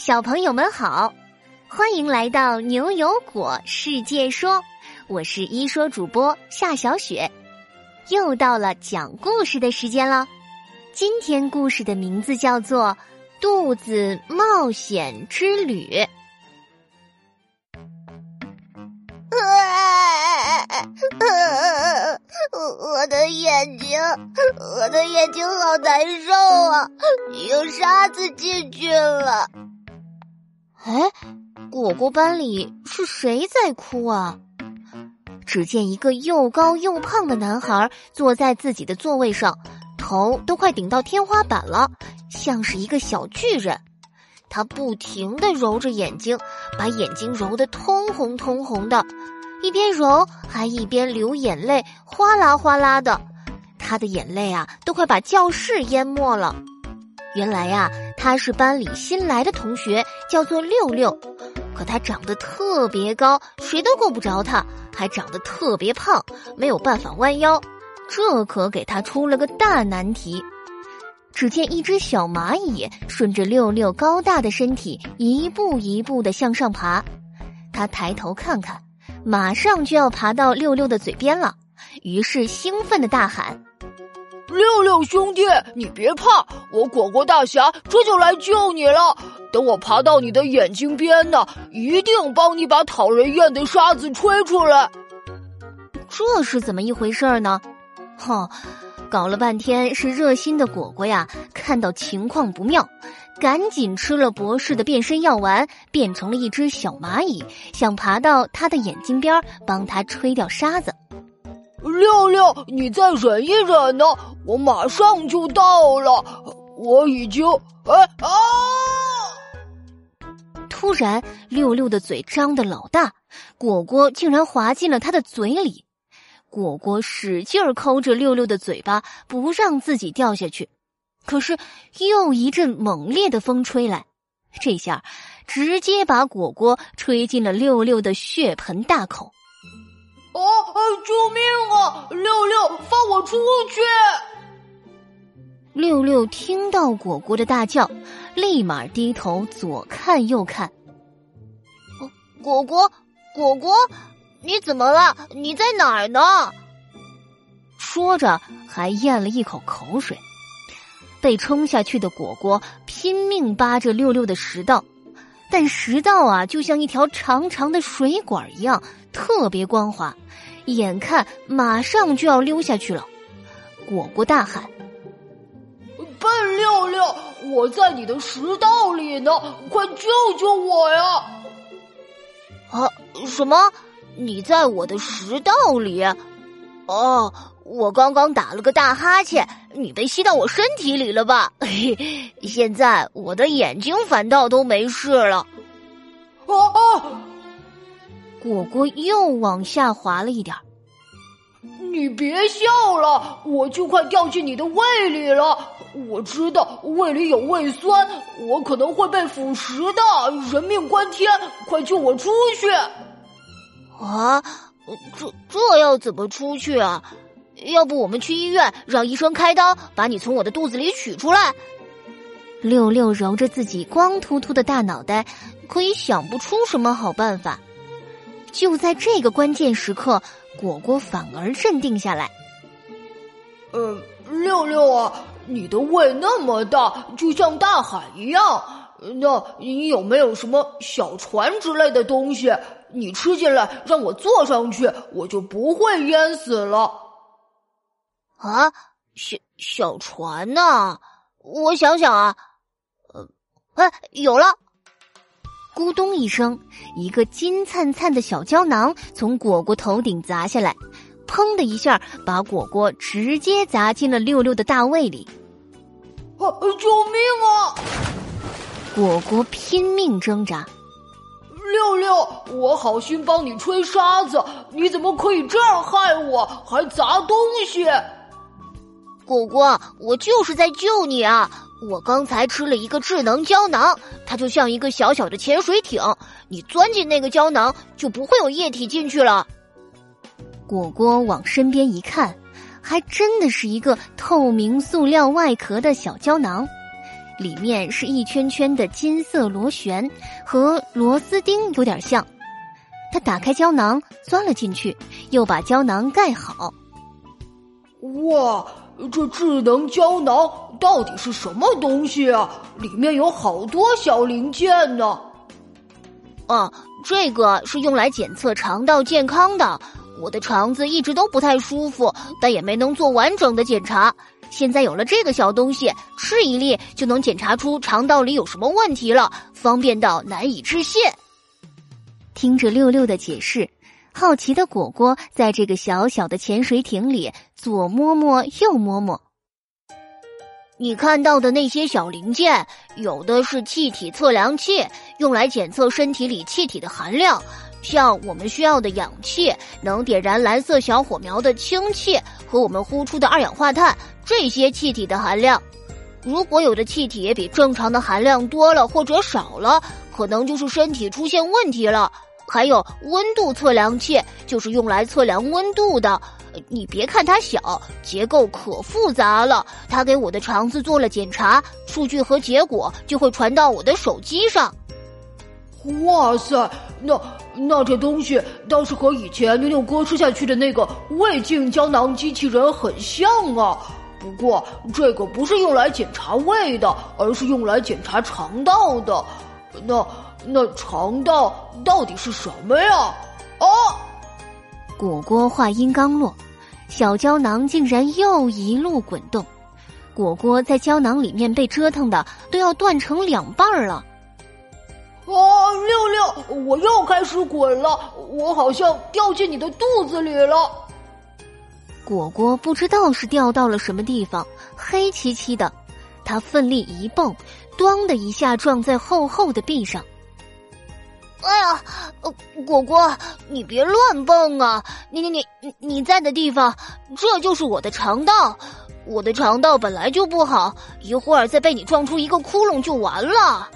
小朋友们好，欢迎来到牛油果世界说，我是一说主播夏小雪，又到了讲故事的时间了。今天故事的名字叫做《肚子冒险之旅》。我的眼睛，我的眼睛好难受啊！有沙子进去了。哎，果果班里是谁在哭啊？只见一个又高又胖的男孩坐在自己的座位上，头都快顶到天花板了，像是一个小巨人。他不停的揉着眼睛，把眼睛揉得通红通红的。一边揉还一边流眼泪，哗啦哗啦的，他的眼泪啊都快把教室淹没了。原来呀，他是班里新来的同学，叫做六六，可他长得特别高，谁都够不着他，还长得特别胖，没有办法弯腰，这可给他出了个大难题。只见一只小蚂蚁顺着六六高大的身体一步一步的向上爬，他抬头看看。马上就要爬到六六的嘴边了，于是兴奋的大喊：“六六兄弟，你别怕，我果果大侠这就来救你了。等我爬到你的眼睛边呢，一定帮你把讨人厌的沙子吹出来。”这是怎么一回事儿呢？哼，搞了半天是热心的果果呀，看到情况不妙。赶紧吃了博士的变身药丸，变成了一只小蚂蚁，想爬到他的眼睛边帮他吹掉沙子。六六，你再忍一忍呢，我马上就到了。我已经……哎啊！突然，六六的嘴张得老大，果果竟然滑进了他的嘴里。果果使劲抠着六六的嘴巴，不让自己掉下去。可是，又一阵猛烈的风吹来，这下直接把果果吹进了六六的血盆大口。哦，救命啊！六六，放我出去！六六听到果果的大叫，立马低头左看右看。果果，果果，你怎么了？你在哪儿呢？说着，还咽了一口口水。被冲下去的果果拼命扒着六六的食道，但食道啊就像一条长长的水管一样，特别光滑，眼看马上就要溜下去了。果果大喊：“笨六六，我在你的食道里呢，快救救我呀！”啊，什么？你在我的食道里？哦。我刚刚打了个大哈欠，你被吸到我身体里了吧？现在我的眼睛反倒都没事了。啊！果果又往下滑了一点你别笑了，我就快掉进你的胃里了。我知道胃里有胃酸，我可能会被腐蚀的，人命关天！快救我出去！啊，这这要怎么出去啊？要不我们去医院，让医生开刀，把你从我的肚子里取出来。六六揉着自己光秃秃的大脑袋，可以想不出什么好办法。就在这个关键时刻，果果反而镇定下来。呃，六六啊，你的胃那么大，就像大海一样，那你有没有什么小船之类的东西？你吃进来，让我坐上去，我就不会淹死了。啊，小小船呐！我想想啊，呃，哎，有了！咕咚一声，一个金灿灿的小胶囊从果果头顶砸下来，砰的一下，把果果直接砸进了六六的大胃里。啊！救命啊！果果拼命挣扎。六六，我好心帮你吹沙子，你怎么可以这样害我，还砸东西？果果，我就是在救你啊！我刚才吃了一个智能胶囊，它就像一个小小的潜水艇，你钻进那个胶囊，就不会有液体进去了。果果往身边一看，还真的是一个透明塑料外壳的小胶囊，里面是一圈圈的金色螺旋，和螺丝钉有点像。他打开胶囊，钻了进去，又把胶囊盖好。哇，这智能胶囊到底是什么东西啊？里面有好多小零件呢。啊，这个是用来检测肠道健康的。我的肠子一直都不太舒服，但也没能做完整的检查。现在有了这个小东西，吃一粒就能检查出肠道里有什么问题了，方便到难以置信。听着六六的解释，好奇的果果在这个小小的潜水艇里左摸摸右摸摸。你看到的那些小零件，有的是气体测量器，用来检测身体里气体的含量。像我们需要的氧气，能点燃蓝色小火苗的氢气和我们呼出的二氧化碳这些气体的含量。如果有的气体比正常的含量多了或者少了，可能就是身体出现问题了。还有温度测量器，就是用来测量温度的。你别看它小，结构可复杂了。它给我的肠子做了检查，数据和结果就会传到我的手机上。哇塞，那那这东西倒是和以前牛牛哥吃下去的那个胃镜胶囊机器人很像啊。不过这个不是用来检查胃的，而是用来检查肠道的。那那肠道到底是什么呀？啊！果果话音刚落，小胶囊竟然又一路滚动，果果在胶囊里面被折腾的都要断成两半了。哦，六六，我又开始滚了，我好像掉进你的肚子里了。果果不知道是掉到了什么地方，黑漆漆的，他奋力一蹦，咣的一下撞在厚厚的壁上。哎呀，果果，你别乱蹦啊！你你你你在的地方，这就是我的肠道，我的肠道本来就不好，一会儿再被你撞出一个窟窿就完了。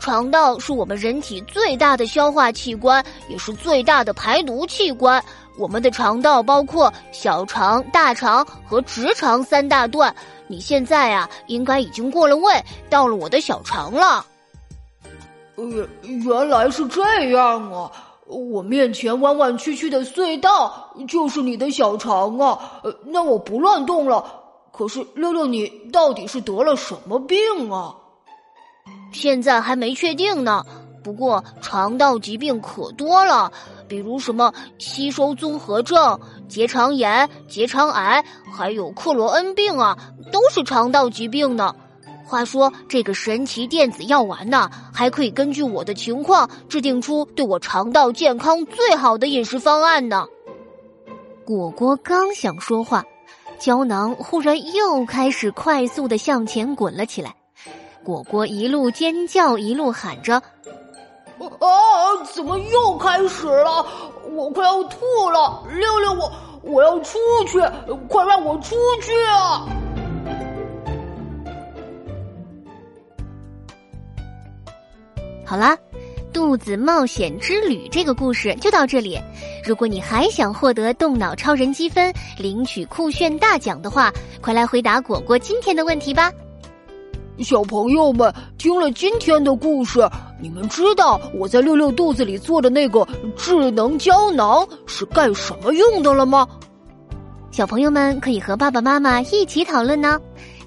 肠道是我们人体最大的消化器官，也是最大的排毒器官。我们的肠道包括小肠、大肠和直肠三大段。你现在啊，应该已经过了胃，到了我的小肠了。原原来是这样啊！我面前弯弯曲曲的隧道就是你的小肠啊。那我不乱动了。可是六六，你到底是得了什么病啊？现在还没确定呢，不过肠道疾病可多了，比如什么吸收综合症、结肠炎、结肠癌，还有克罗恩病啊，都是肠道疾病呢。话说，这个神奇电子药丸呢，还可以根据我的情况制定出对我肠道健康最好的饮食方案呢。果果刚想说话，胶囊忽然又开始快速的向前滚了起来。果果一路尖叫，一路喊着：“啊，怎么又开始了？我快要吐了！六六，我我要出去，快让我出去啊！”好啦，肚子冒险之旅这个故事就到这里。如果你还想获得动脑超人积分，领取酷炫大奖的话，快来回答果果今天的问题吧。小朋友们听了今天的故事，你们知道我在六六肚子里做的那个智能胶囊是干什么用的了吗？小朋友们可以和爸爸妈妈一起讨论呢。